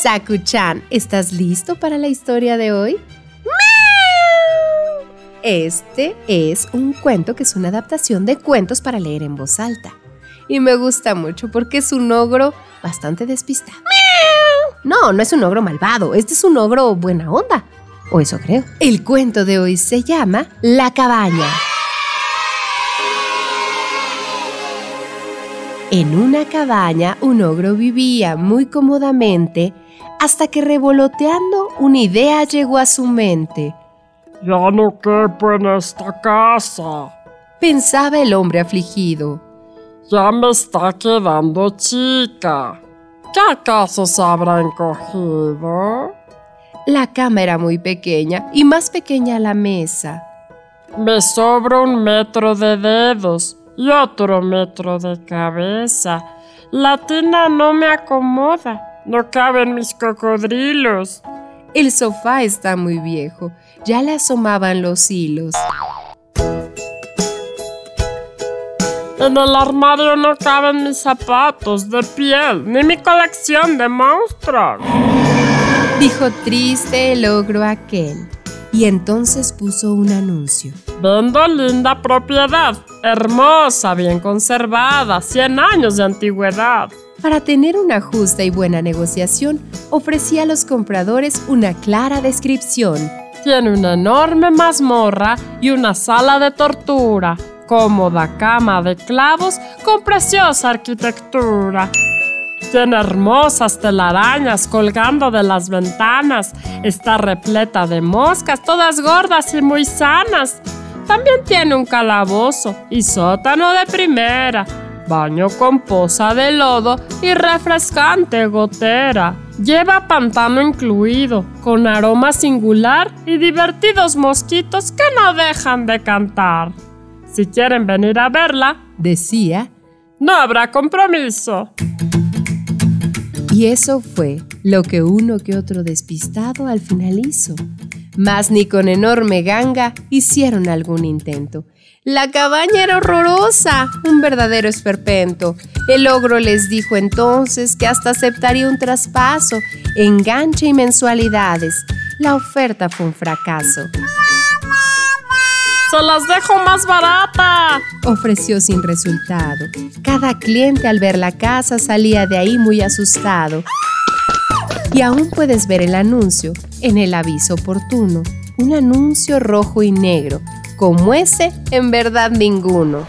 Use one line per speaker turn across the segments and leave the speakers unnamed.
Sakuchan, ¿estás listo para la historia de hoy? Este es un cuento que es una adaptación de cuentos para leer en voz alta. Y me gusta mucho porque es un ogro bastante despistado. No, no es un ogro malvado, este es un ogro buena onda. O eso creo. El cuento de hoy se llama La cabaña. En una cabaña un ogro vivía muy cómodamente hasta que revoloteando una idea llegó a su mente.
Ya no quepo en esta casa,
pensaba el hombre afligido.
Ya me está quedando chica. ¿Qué acaso se habrá encogido?
La cama era muy pequeña y más pequeña la mesa.
Me sobra un metro de dedos y otro metro de cabeza. La tina no me acomoda. No caben mis cocodrilos.
El sofá está muy viejo. Ya le asomaban los hilos.
En el armario no caben mis zapatos de piel, ni mi colección de monstruos.
Dijo triste el ogro aquel. Y entonces puso un anuncio.
Vendo linda propiedad, hermosa, bien conservada, 100 años de antigüedad.
Para tener una justa y buena negociación, ofrecía a los compradores una clara descripción.
Tiene una enorme mazmorra y una sala de tortura, cómoda cama de clavos con preciosa arquitectura. Tiene hermosas telarañas colgando de las ventanas. Está repleta de moscas, todas gordas y muy sanas. También tiene un calabozo y sótano de primera baño con poza de lodo y refrescante gotera. Lleva pantano incluido, con aroma singular y divertidos mosquitos que no dejan de cantar. Si quieren venir a verla,
decía,
no habrá compromiso.
Y eso fue lo que uno que otro despistado al final hizo. Mas ni con enorme ganga hicieron algún intento. La cabaña era horrorosa, un verdadero esperpento. El ogro les dijo entonces que hasta aceptaría un traspaso, enganche y mensualidades. La oferta fue un fracaso.
¡Se las dejo más barata!
ofreció sin resultado. Cada cliente al ver la casa salía de ahí muy asustado. Y aún puedes ver el anuncio en el aviso oportuno. Un anuncio rojo y negro como ese, en verdad ninguno.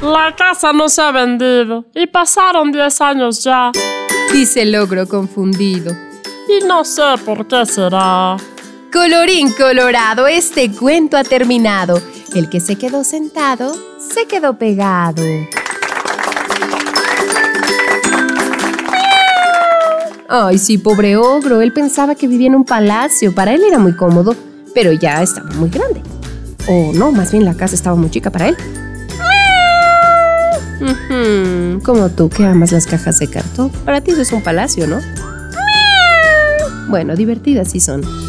La casa no se ha vendido y pasaron 10 años ya,
dice el ogro confundido.
Y no sé por qué será.
Colorín colorado, este cuento ha terminado. El que se quedó sentado, se quedó pegado. Ay, sí, pobre ogro. Él pensaba que vivía en un palacio. Para él era muy cómodo, pero ya estaba muy grande. O no, más bien la casa estaba muy chica para él. Como tú que amas las cajas de cartón. Para ti eso es un palacio, ¿no? Bueno, divertidas sí son.